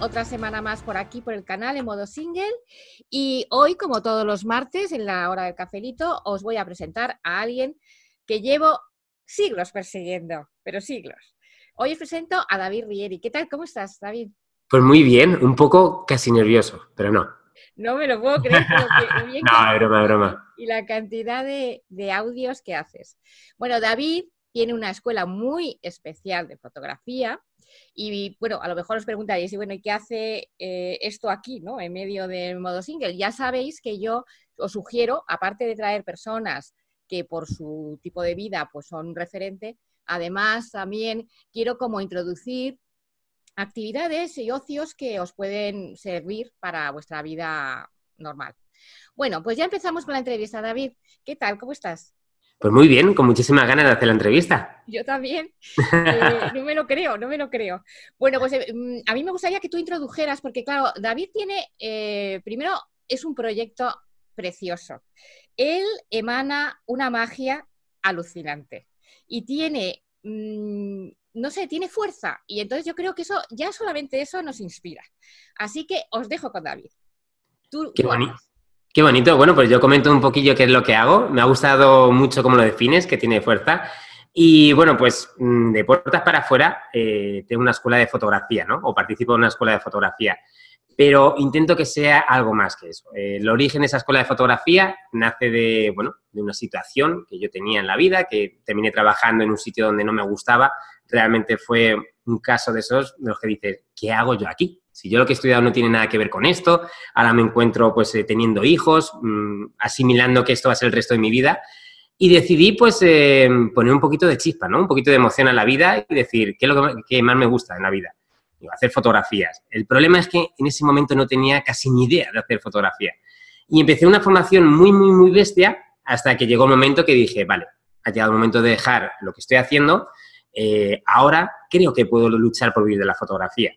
Otra semana más por aquí, por el canal en modo single. Y hoy, como todos los martes, en la hora del cafelito, os voy a presentar a alguien que llevo siglos persiguiendo, pero siglos. Hoy os presento a David Rieri. ¿Qué tal? ¿Cómo estás, David? Pues muy bien, un poco casi nervioso, pero no. No me lo puedo creer. Pero bien no, broma, broma. Y la cantidad de, de audios que haces. Bueno, David tiene una escuela muy especial de fotografía. Y bueno, a lo mejor os preguntaréis, y bueno, ¿y qué hace eh, esto aquí, ¿no? En medio del modo single. Ya sabéis que yo os sugiero, aparte de traer personas que por su tipo de vida pues son un referente, además también quiero como introducir actividades y ocios que os pueden servir para vuestra vida normal. Bueno, pues ya empezamos con la entrevista, David. ¿Qué tal? ¿Cómo estás? Pues muy bien, con muchísimas ganas de hacer la entrevista. Yo también. Eh, no me lo creo, no me lo creo. Bueno, pues eh, mm, a mí me gustaría que tú introdujeras, porque claro, David tiene, eh, primero, es un proyecto precioso. Él emana una magia alucinante y tiene mm, no sé, tiene fuerza. Y entonces yo creo que eso, ya solamente eso nos inspira. Así que os dejo con David. Qué, bonito. Qué bonito. Bueno, pues yo comento un poquillo qué es lo que hago. Me ha gustado mucho cómo lo defines, que tiene fuerza. Y bueno, pues mm, de puertas para afuera eh, tengo una escuela de fotografía, ¿no? O participo en una escuela de fotografía pero intento que sea algo más que eso. Eh, el origen de esa escuela de fotografía nace de, bueno, de una situación que yo tenía en la vida, que terminé trabajando en un sitio donde no me gustaba. Realmente fue un caso de esos de los que dices, ¿qué hago yo aquí? Si yo lo que he estudiado no tiene nada que ver con esto, ahora me encuentro pues eh, teniendo hijos, mmm, asimilando que esto va a ser el resto de mi vida. Y decidí pues eh, poner un poquito de chispa, ¿no? Un poquito de emoción a la vida y decir, ¿qué es lo que más me gusta en la vida? hacer fotografías. El problema es que en ese momento no tenía casi ni idea de hacer fotografía. Y empecé una formación muy, muy, muy bestia hasta que llegó el momento que dije, vale, ha llegado el momento de dejar lo que estoy haciendo, eh, ahora creo que puedo luchar por vivir de la fotografía.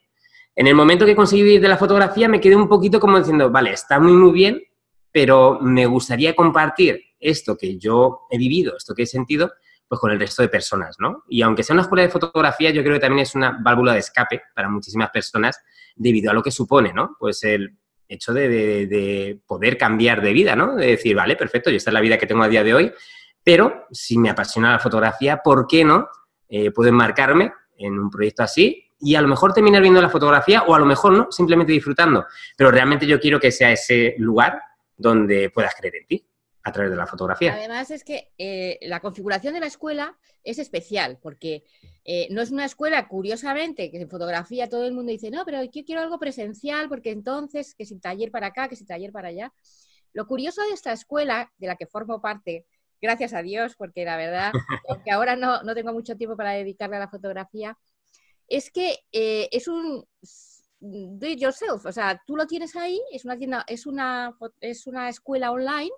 En el momento que conseguí vivir de la fotografía me quedé un poquito como diciendo, vale, está muy, muy bien, pero me gustaría compartir esto que yo he vivido, esto que he sentido, pues con el resto de personas, ¿no? Y aunque sea una escuela de fotografía, yo creo que también es una válvula de escape para muchísimas personas debido a lo que supone, ¿no? Pues el hecho de, poder cambiar de vida, ¿no? De decir, vale, perfecto, yo esta es la vida que tengo a día de hoy, pero si me apasiona la fotografía, ¿por qué no eh, puedo enmarcarme en un proyecto así y a lo mejor terminar viendo la fotografía o a lo mejor no, simplemente disfrutando. Pero realmente yo quiero que sea ese lugar donde puedas creer en ti a través de la fotografía. Además es que eh, la configuración de la escuela es especial porque eh, no es una escuela, curiosamente, que en fotografía todo el mundo dice, no, pero yo quiero algo presencial porque entonces, que si taller para acá, que si taller para allá. Lo curioso de esta escuela, de la que formo parte, gracias a Dios, porque la verdad, aunque ahora no, no, tengo mucho tiempo para dedicarle a la fotografía, es que eh, es un do it yourself, o sea, tú lo tienes ahí, es una tienda, es una, es una escuela online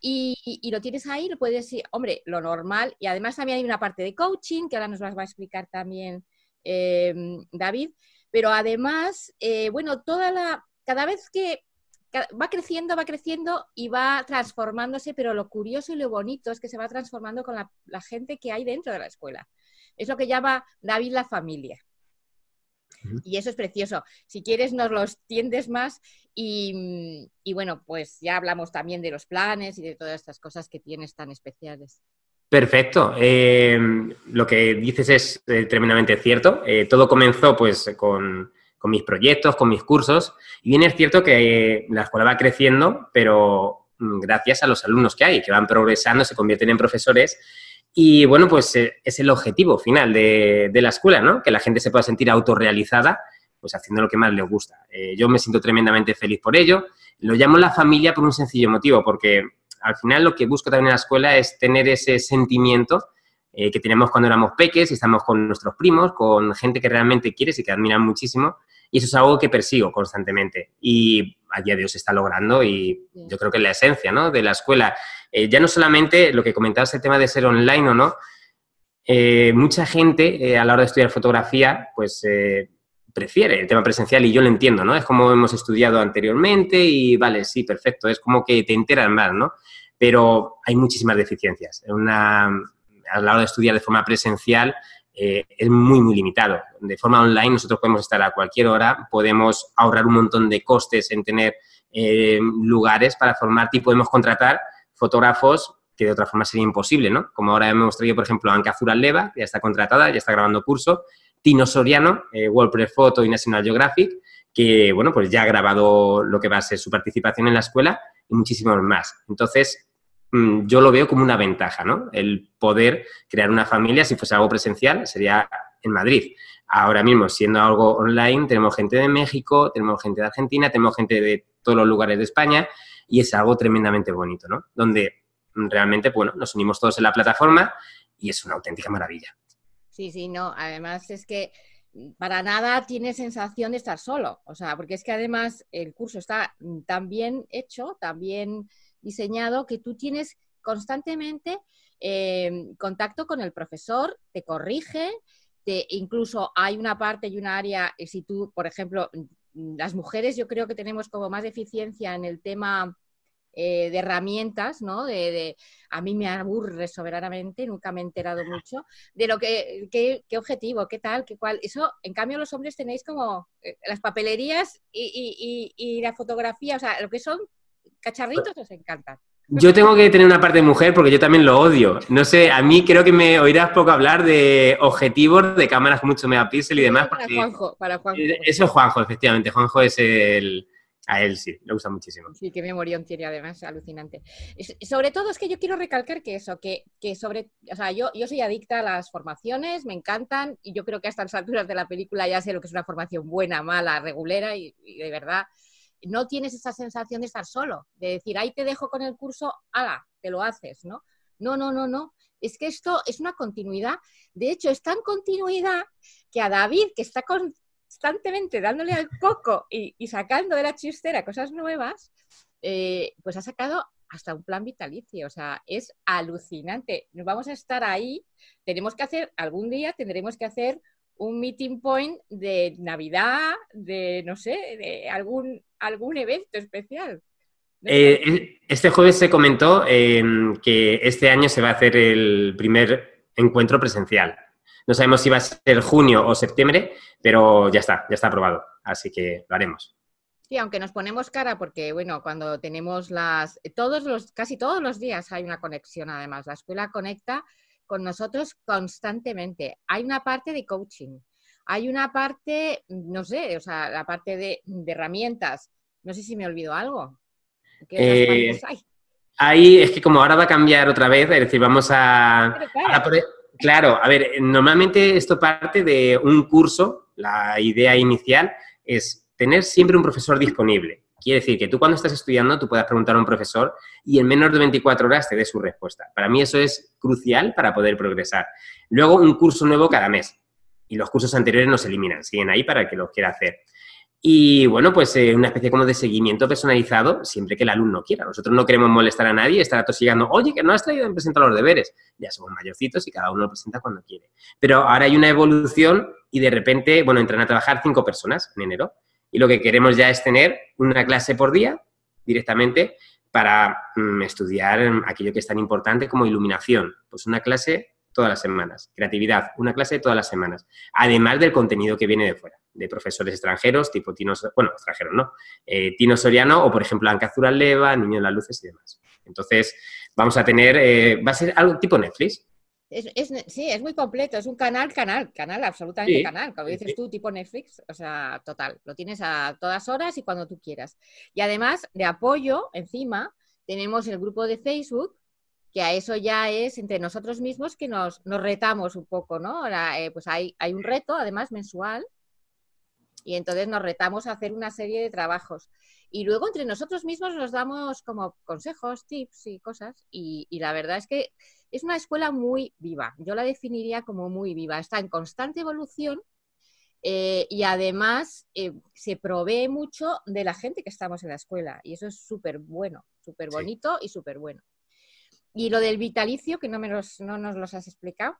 y, lo tienes ahí, lo puedes decir, hombre, lo normal. Y además también hay una parte de coaching, que ahora nos va a explicar también em, David. Pero además, eh, bueno, toda la, cada vez que va creciendo, va creciendo y va transformándose, pero lo curioso y lo bonito es que se va transformando con la gente que hay dentro de la escuela. Es lo que llama David la familia. Y eso es precioso. Si quieres, nos lo extiendes más y, bueno, pues ya hablamos también de los planes y de todas estas cosas que tienes tan especiales. Perfecto. Eh, lo que dices es eh, tremendamente cierto. Eh, todo comenzó pues con, con, mis proyectos, con mis cursos. Y bien es cierto que la escuela va creciendo, pero mm, gracias a los alumnos que hay, que van progresando, se convierten en profesores y bueno, pues eh, es el objetivo final de, la escuela, ¿no? Que la gente se pueda sentir autorrealizada, pues haciendo lo que más le gusta. Eh, yo me siento tremendamente feliz por ello. Lo llamo la familia por un sencillo motivo, porque al final lo que busco también en la escuela es tener ese sentimiento eh, que tenemos cuando éramos peques y estamos con nuestros primos, con gente que realmente quieres y que admiran muchísimo. Y eso es algo que persigo constantemente. Y a día de hoy se está logrando y yo creo que es la esencia ¿no? de la escuela. Eh, ya no solamente lo que comentabas, el tema de ser online o no, eh, mucha gente a la hora de estudiar fotografía, pues prefiere el tema presencial y yo lo entiendo, ¿no? Es como hemos estudiado anteriormente y vale, sí, perfecto, es como que te enteras más, ¿no? Pero hay muchísimas deficiencias. Una, a la hora de estudiar de forma presencial eh, es muy, muy limitado. De forma online nosotros podemos estar a cualquier hora, podemos ahorrar un montón de costes en tener eh, lugares para formarte y podemos contratar fotógrafos que de otra forma sería imposible, ¿no? Como ahora hemos traído, por ejemplo, a Anca Leva, ya está contratada, ya está grabando curso, Tino Soriano, eh, WordPress Photo y National Geographic, que, bueno, pues ya ha grabado lo que va a ser su participación en la escuela y muchísimos más. Entonces, Mm, yo lo veo como una ventaja, ¿no? El poder crear una familia, si fuese algo presencial, sería en Madrid. Ahora mismo, siendo algo online, tenemos gente de México, tenemos gente de Argentina, tenemos gente de todos los lugares de España y es algo tremendamente bonito, ¿no? Donde realmente, bueno, nos unimos todos en la plataforma y es una auténtica maravilla. Sí, sí, no. Además es que para nada tiene sensación de estar solo. O sea, porque es que además el curso está tan bien hecho, tan bien diseñado que tú tienes constantemente eh, contacto con el profesor, te corrige, te, incluso hay una parte y un área, eh, si tú, por ejemplo, las mujeres yo creo que tenemos como más deficiencia en el tema eh, de herramientas, ¿no? De, a mí me aburre soberanamente, nunca me he enterado mucho de lo que, qué, objetivo, qué tal, qué cual. Eso, en cambio, los hombres tenéis como las papelerías y, y, la fotografía, o sea, lo que son cacharritos os encantan. Yo tengo que tener una parte de mujer porque yo también lo odio. No sé, a mí creo que me oirás poco hablar de objetivos, de cámaras con mucho megapíxel y demás. Para Juanjo, para Juanjo. Eso es Juanjo, efectivamente. Juanjo es el... A él sí, le gusta muchísimo. Sí, qué memorión tiene además, alucinante. sobre todo es que yo quiero recalcar que eso, que, que sobre, o sea, yo, yo soy adicta a las formaciones, me encantan y yo creo que a estas alturas de la película ya sé lo que es una formación buena, mala, regulera y de verdad no tienes esa sensación de estar solo, de decir, ahí te dejo con el curso, ala, te lo haces, ¿no? No, no, no, no. Es que esto es una continuidad. De hecho, es tan continuidad que a David, que está constantemente dándole al coco y, sacando de la chistera cosas nuevas, eh, pues ha sacado hasta un plan vitalicio. O sea, es alucinante. Nos vamos a estar ahí. Tenemos que hacer, algún día tendremos que hacer un meeting point de Navidad, de no sé, de algún, algún evento especial. Eh, este jueves se comentó em, que este año se va a hacer el primer encuentro presencial. No sabemos si va a ser junio o septiembre, pero ya está, ya está aprobado. Así que lo haremos. Sí, aunque nos ponemos cara porque, bueno, cuando tenemos las... Todos los, casi todos los días hay una conexión, además. La escuela conecta con nosotros constantemente. Hay una parte de coaching, hay una parte, no sé, o sea, la parte de, herramientas. No sé si me olvido algo. ¿Qué eh, hay? Ahí es que como ahora va a cambiar otra vez, es decir, vamos a... claro, a ver, normalmente esto parte de un curso, la idea inicial es tener siempre un profesor disponible. Quiere decir que tú cuando estás estudiando, tú puedas preguntar a un profesor y en menos de 24 horas te dé su respuesta. Para mí eso es crucial para poder progresar. Luego, un curso nuevo cada mes. Y los cursos anteriores no se eliminan, siguen ahí para el que los quiera hacer. Y bueno, pues eh, una especie como de seguimiento personalizado siempre que el alumno quiera. Nosotros no queremos molestar a nadie, estar atosigando, oye, que no has traído en presentar los deberes. Ya somos mayorcitos y cada uno lo presenta cuando quiere. Pero ahora hay una evolución y de repente, bueno, entran a trabajar cinco personas en enero y lo que queremos ya es tener una clase por día directamente para mm, estudiar aquello que es tan importante como iluminación. Pues una clase todas las semanas. Creatividad, una clase todas las semanas. Además del contenido que viene de fuera, de profesores extranjeros, tipo Tino, bueno, extranjeros no, eh, Tino Soriano o, por ejemplo, Anca Leva, Niño de las Luces y demás. Entonces, vamos a tener, eh, va a ser algo tipo Netflix, es, sí, es muy completo, es un canal, canal, canal, absolutamente canal, como dices tú, tipo Netflix, o sea, total, lo tienes a todas horas y cuando tú quieras. Y además, de apoyo, encima, tenemos el grupo de Facebook, que a eso ya es entre nosotros mismos que nos, retamos un poco, ¿no? Ahora, eh, pues hay, hay un reto, además, mensual, Y entonces nos retamos a hacer una serie de trabajos. Y luego entre nosotros mismos nos damos como consejos, tips y cosas. Y, la verdad es que es una escuela muy viva. Yo la definiría como muy viva. Está en constante evolución eh, y además eh, se provee mucho de la gente que estamos en la escuela. Y eso es súper bueno, súper bonito y súper bueno. Y lo del vitalicio, que no, me no nos los has explicado.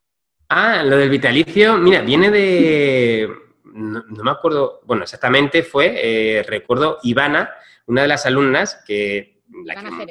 Ah, lo del vitalicio, mira, viene de, no, me acuerdo, bueno, exactamente fue, eh, recuerdo, Ivana, una de las alumnas que... La Ivana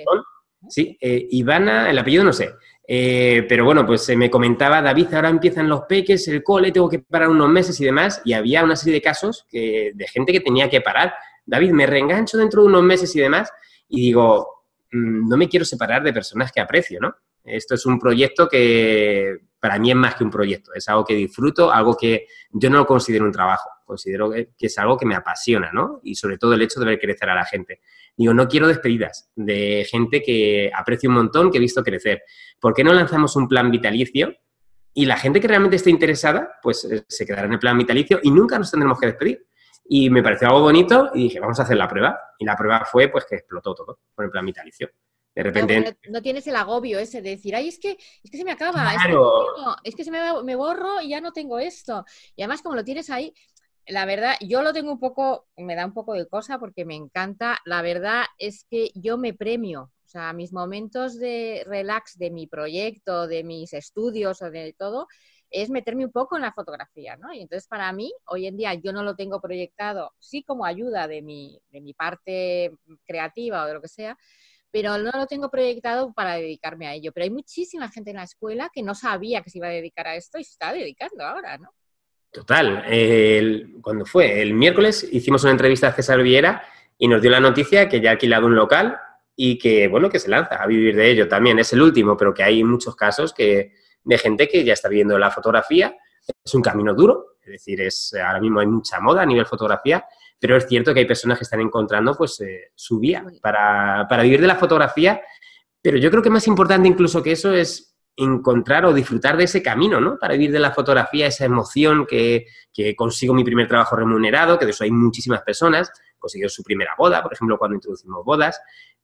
Sí, eh, Ivana, el apellido no sé. Eh, pero bueno, pues me comentaba, David, ahora empiezan los peques, el cole, tengo que parar unos meses y demás, y había una serie de casos que, de gente que tenía que parar. David, me reengancho dentro de unos meses y demás, y digo, mm, no me quiero separar de personas que aprecio, ¿no? Esto es un proyecto que para mí es más que un proyecto, es algo que disfruto, algo que yo no lo considero un trabajo, considero que, es algo que me apasiona, ¿no? Y sobre todo el hecho de ver crecer a la gente. Digo, no quiero despedidas de gente que aprecio un montón, que he visto crecer. ¿Por qué no lanzamos un plan vitalicio? Y la gente que realmente esté interesada, pues eh, se quedará en el plan vitalicio y nunca nos tendremos que despedir. Y me pareció algo bonito y dije, vamos a hacer la prueba. Y la prueba fue, pues, que explotó todo con el plan vitalicio. De repente... No, tienes el agobio ese de decir, ay, es que, es que se me acaba, es, que, se me, borro y ya no tengo esto. Y además, como lo tienes ahí, la verdad, yo lo tengo un poco, me da un poco de cosa porque me encanta. La verdad es que yo me premio. O sea, mis momentos de relax de mi proyecto, de mis estudios o de todo, es meterme un poco en la fotografía, ¿no? Y entonces para mí, hoy en día yo no lo tengo proyectado, sí como ayuda de mi, de mi parte creativa o de lo que sea, pero no lo tengo proyectado para dedicarme a ello. Pero hay muchísima gente en la escuela que no sabía que se iba a dedicar a esto y se está dedicando ahora, ¿no? Total. cuando fue? El miércoles hicimos una entrevista a César Viera y nos dio la noticia que ya ha alquilado un local y que, bueno, que se lanza a vivir de ello también. Es el último, pero que hay muchos casos que, de gente que ya está viviendo la fotografía. Es un camino duro, es decir, es, ahora mismo hay mucha moda a nivel fotografía, pero es cierto que hay personas que están encontrando pues eh, su vía para, vivir de la fotografía, pero yo creo que más importante incluso que eso es encontrar o disfrutar de ese camino, ¿no? Para vivir de la fotografía, esa emoción que, consigo mi primer trabajo remunerado, que de eso hay muchísimas personas, consiguió su primera boda, por ejemplo, cuando introducimos bodas,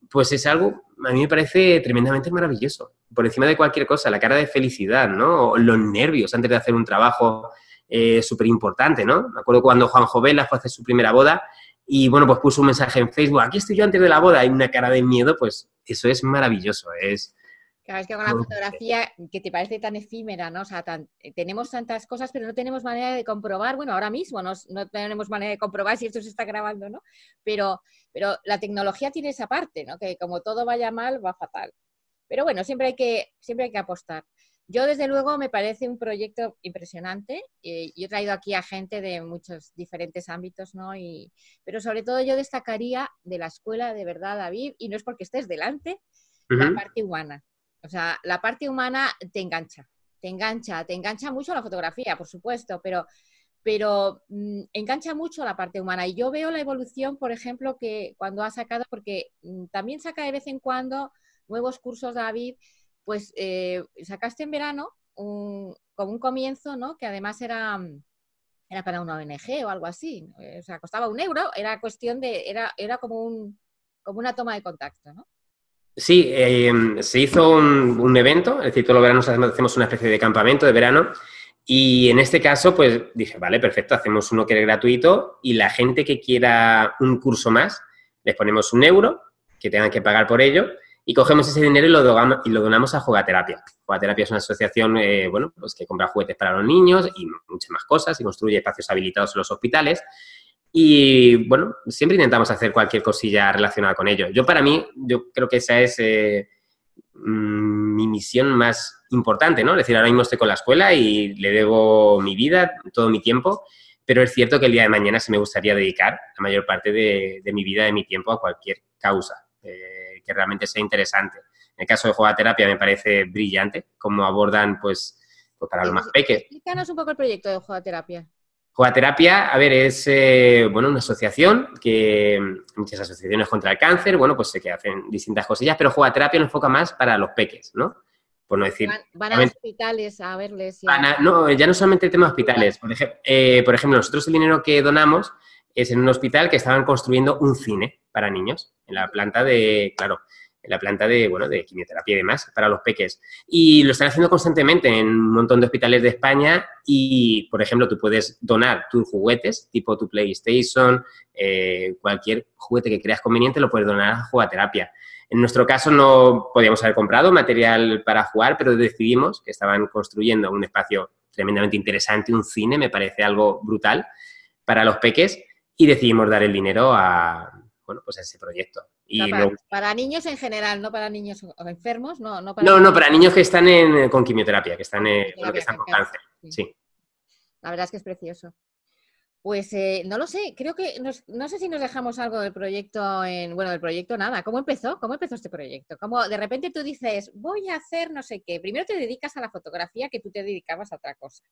pues es algo, a mí me parece tremendamente maravilloso, por encima de cualquier cosa, la cara de felicidad, ¿no? los nervios antes de hacer un trabajo eh, súper importante, ¿no? Me acuerdo cuando Juan Jovela fue a hacer su primera boda y, bueno, pues puso un mensaje en Facebook, aquí estoy yo antes de la boda, y una cara de miedo, pues eso es maravilloso, es... Claro, es que con la fotografía que te parece tan efímera, ¿no? O sea, eh, tenemos tantas cosas, pero no tenemos manera de comprobar, bueno, ahora mismo no, no, tenemos manera de comprobar si esto se está grabando, ¿no? Pero, pero la tecnología tiene esa parte, ¿no? Que como todo vaya mal, va fatal. Pero bueno, siempre hay que, siempre hay que apostar. Yo, desde luego, me parece un proyecto impresionante. Eh, yo he traído aquí a gente de muchos diferentes ámbitos, ¿no? Y, pero sobre todo yo destacaría de la escuela, de verdad, David, y no es porque estés delante, la parte humana. O sea, la parte humana te engancha, te engancha, te engancha mucho la fotografía, por supuesto, pero, pero mm, engancha mucho la parte humana. Y yo veo la evolución, por ejemplo, que cuando ha sacado, porque mm, también saca de vez en cuando nuevos cursos, David, pues eh, sacaste en verano un, como un comienzo, ¿no? Que además era, era para una ONG o algo así. O sea, costaba un euro, era cuestión de, era, era como, un, como una toma de contacto, ¿no? Sí, em, se hizo un, evento, es decir, todos los veranos hacemos una especie de campamento de verano y en este caso, pues dije, vale, perfecto, hacemos uno que es gratuito y la gente que quiera un curso más, les ponemos un euro, que tengan que pagar por ello y cogemos ese dinero y lo, donamos, a Jugaterapia. Jugaterapia es una asociación eh, bueno, pues que compra juguetes para los niños y muchas más cosas y construye espacios habilitados en los hospitales. Y bueno, siempre intentamos hacer cualquier cosilla relacionada con ello. Yo para mí, yo creo que esa es eh, mm, mi misión más importante, ¿no? Es decir, ahora mismo estoy con la escuela y le debo mi vida, todo mi tiempo, pero es cierto que el día de mañana se me gustaría dedicar la mayor parte de, mi vida, de mi tiempo a cualquier causa. Eh, que realmente sea interesante. En el caso de Jugaterapia me parece brillante cómo abordan, pues, pues para los más pequeños. Explícanos un poco el proyecto de Jugaterapia. Jugaterapia, a ver, es eh, bueno, una asociación que muchas asociaciones contra el cáncer, bueno, pues sé que hacen distintas cosillas, pero Jugaterapia nos enfoca más para los peques, ¿no? Por no decir. Van, a hospitales a verles. no, ya no solamente el tema de hospitales. Por, ejemplo, eh, por ejemplo, nosotros el dinero que donamos es en un hospital que estaban construyendo un cine para niños en la planta de, claro, la planta de, bueno, de quimioterapia y demás para los peques. Y lo están haciendo constantemente en un montón de hospitales de España y, por ejemplo, tú puedes donar tus juguetes, tipo tu PlayStation, eh, cualquier juguete que creas conveniente, lo puedes donar a jugaterapia. En nuestro caso no podíamos haber comprado material para jugar, pero decidimos que estaban construyendo un espacio tremendamente interesante, un cine, me parece algo brutal para los peques y decidimos dar el dinero a, bueno, pues a ese proyecto. Y para, niños en general, no para niños enfermos, no, no para, no, no, para niños que están en, con quimioterapia, que están, que están con cáncer. Sí. La verdad es que es precioso. Pues eh, no lo sé, creo que no sé si nos dejamos algo del proyecto en, bueno, del proyecto nada. ¿Cómo empezó? ¿Cómo empezó este proyecto? ¿Cómo de repente tú dices, voy a hacer no sé qué? Primero te dedicas a la fotografía que tú te dedicabas a otra cosa.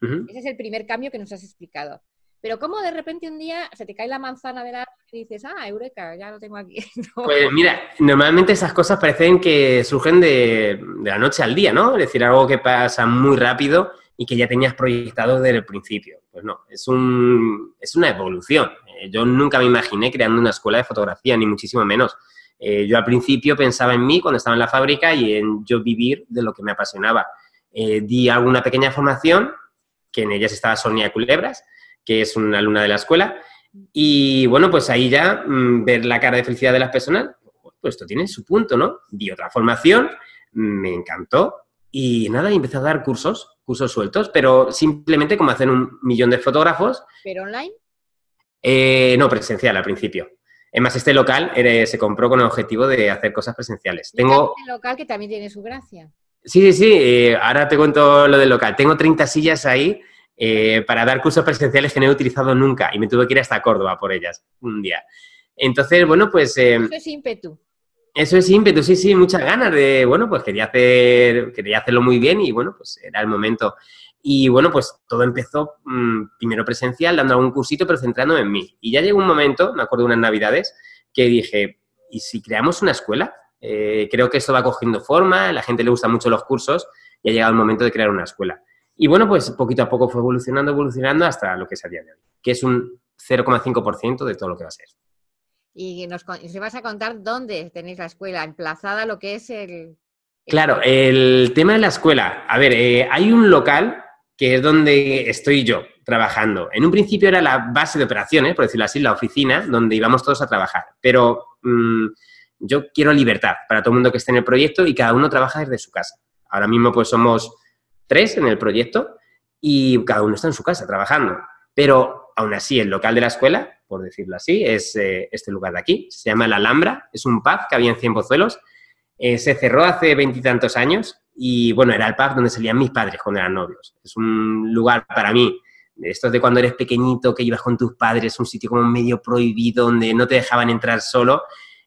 Ese es el primer cambio que nos has explicado. Pero ¿cómo de repente un día se te cae la manzana de la y dices, ah, eureka, ya lo tengo aquí? Pues mira, normalmente esas cosas parecen que surgen de, de la noche al día, ¿no? Es decir, algo que pasa muy rápido y que ya tenías proyectado desde el principio. Pues no, es, un, es una evolución. Eh, yo nunca me imaginé creando una escuela de fotografía, ni muchísimo menos. Eh, yo al principio pensaba en mí cuando estaba en la fábrica y en yo vivir de lo que me apasionaba. Eh, di alguna pequeña formación, que en ellas estaba Sonia Culebras, que es una alumna de la escuela, y bueno, pues ahí ya mm, ver la cara de felicidad de las personas, pues esto tiene su punto, ¿no? Di otra formación, me encantó, y nada, empecé a dar cursos cursos sueltos, pero simplemente como hacer un millón de fotógrafos. ¿Pero online? Eh, no, presencial al principio. Es más, este local se compró con el objetivo de hacer cosas presenciales. Tengo... Este local que también tiene su gracia. Sí, sí, sí. Eh, ahora te cuento lo del local. Tengo 30 sillas ahí eh, para dar cursos presenciales que no he utilizado nunca y me tuve que ir hasta Córdoba por ellas un día. Entonces, bueno, pues... Eso es ímpetu. Eso es ímpetu, sí, sí, muchas ganas de, bueno, pues quería hacer, quería hacerlo muy bien y bueno, pues era el momento. Y bueno, pues todo empezó mm, primero presencial, dando algún cursito, pero centrándome en mí. Y ya llegó un momento, me acuerdo de unas navidades, que dije, ¿y si creamos una escuela? Eh, creo que esto va cogiendo forma, a la gente le gustan mucho los cursos y ha llegado el momento de crear una escuela. Y bueno, pues poquito a poco fue evolucionando, evolucionando hasta lo que es a día de hoy, que es un 0,5% de todo lo que va a ser y nos, vas a contar dónde tenéis la escuela, emplazada lo que es el... Claro, el tema de la escuela. A ver, eh, hay un local que es donde estoy yo trabajando. En un principio era la base de operaciones, por decirlo así, la oficina, donde íbamos todos a trabajar. Pero mm, yo quiero libertad para todo el mundo que esté en el proyecto y cada uno trabaja desde su casa. Ahora mismo pues somos tres en el proyecto y cada uno está en su casa trabajando. Pero aún así, el local de la escuela por decirlo así, es eh, este lugar de aquí. Se llama La Alhambra, es un pub que había en Cien Pozuelos. Eh, se cerró hace veintitantos años y, bueno, era el pub donde salían mis padres cuando eran novios. Es un lugar para mí, esto de cuando eres pequeñito, que ibas con tus padres, un sitio como medio prohibido, donde no te dejaban entrar solo.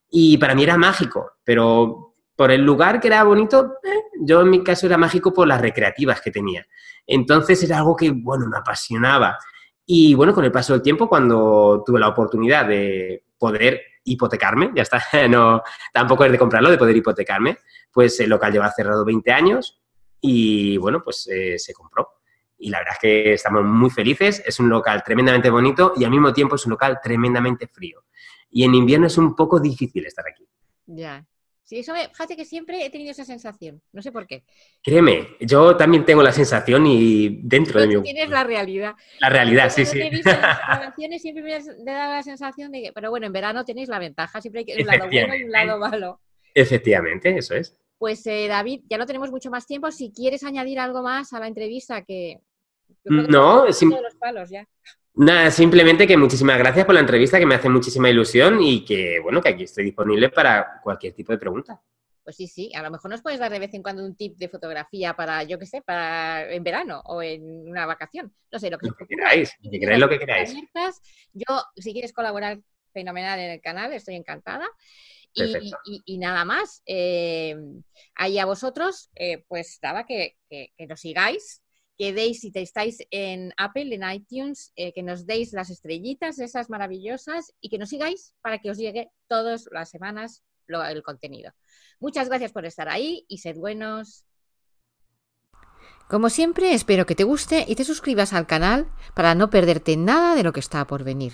Y para mí era mágico, pero por el lugar que era bonito, eh, yo en mi caso era mágico por las recreativas que tenía. Entonces era algo que, bueno, me apasionaba. Y bueno, con el paso del tiempo, cuando tuve la oportunidad de poder hipotecarme, ya está, no, tampoco es de comprarlo, de poder hipotecarme, pues el local lleva cerrado 20 años y bueno, pues eh, se compró. Y la verdad es que estamos muy felices, es un local tremendamente bonito y al mismo tiempo es un local tremendamente frío. Y en invierno es un poco difícil estar aquí. Ya, Sí, eso me, fíjate que siempre he tenido esa sensación, no sé por qué. Créeme, yo también tengo la sensación y dentro de mí. Tienes la realidad. La realidad, sí, sí. He las siempre me da la sensación de que, pero bueno, en verano tenéis la ventaja, siempre hay un lado bueno y un lado malo. Efectivamente, eso es. Pues eh, David, ya no tenemos mucho más tiempo. Si quieres añadir algo más a la entrevista, que. no, es los palos ya. Nada, simplemente que muchísimas gracias por la entrevista, que me hace muchísima ilusión y que, bueno, que aquí estoy disponible para cualquier tipo de pregunta. Pues sí, sí, a lo mejor nos puedes dar de vez en cuando un tip de fotografía para, yo qué sé, para en verano o en una vacación. No sé, lo que, queráis, lo que queráis, lo que queráis. Yo, si quieres colaborar fenomenal en el canal, estoy encantada. Y, nada más. Eh, ahí a vosotros, eh, pues nada, que, que, que nos sigáis, que deis, si te estáis en Apple, en iTunes, eh, que nos deis las estrellitas esas maravillosas y que nos sigáis para que os llegue todas las semanas el contenido. Muchas gracias por estar ahí y sed buenos. Como siempre, espero que te guste y te suscribas al canal para no perderte nada de lo que está por venir.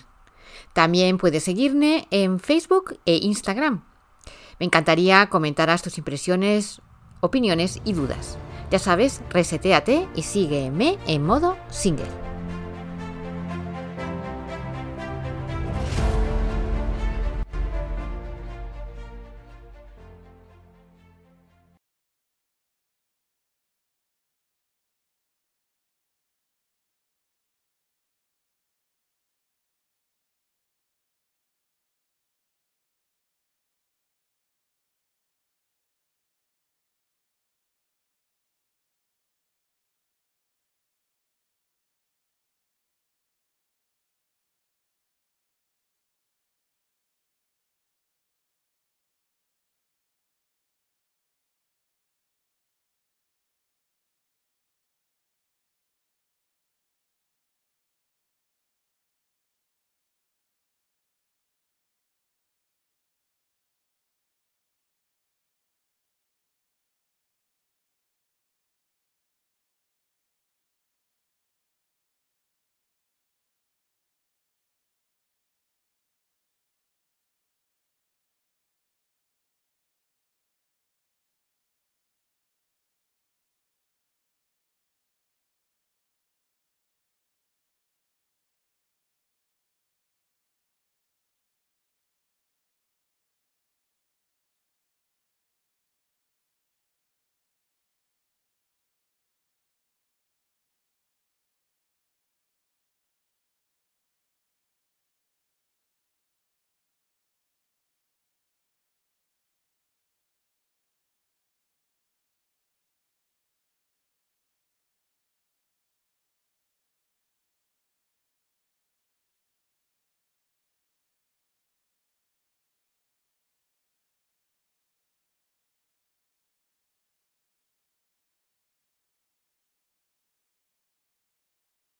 También puedes seguirme en Facebook e Instagram. Me encantaría comentar tus impresiones, opiniones y dudas. Ya sabes, reseteate y sígueme en modo single.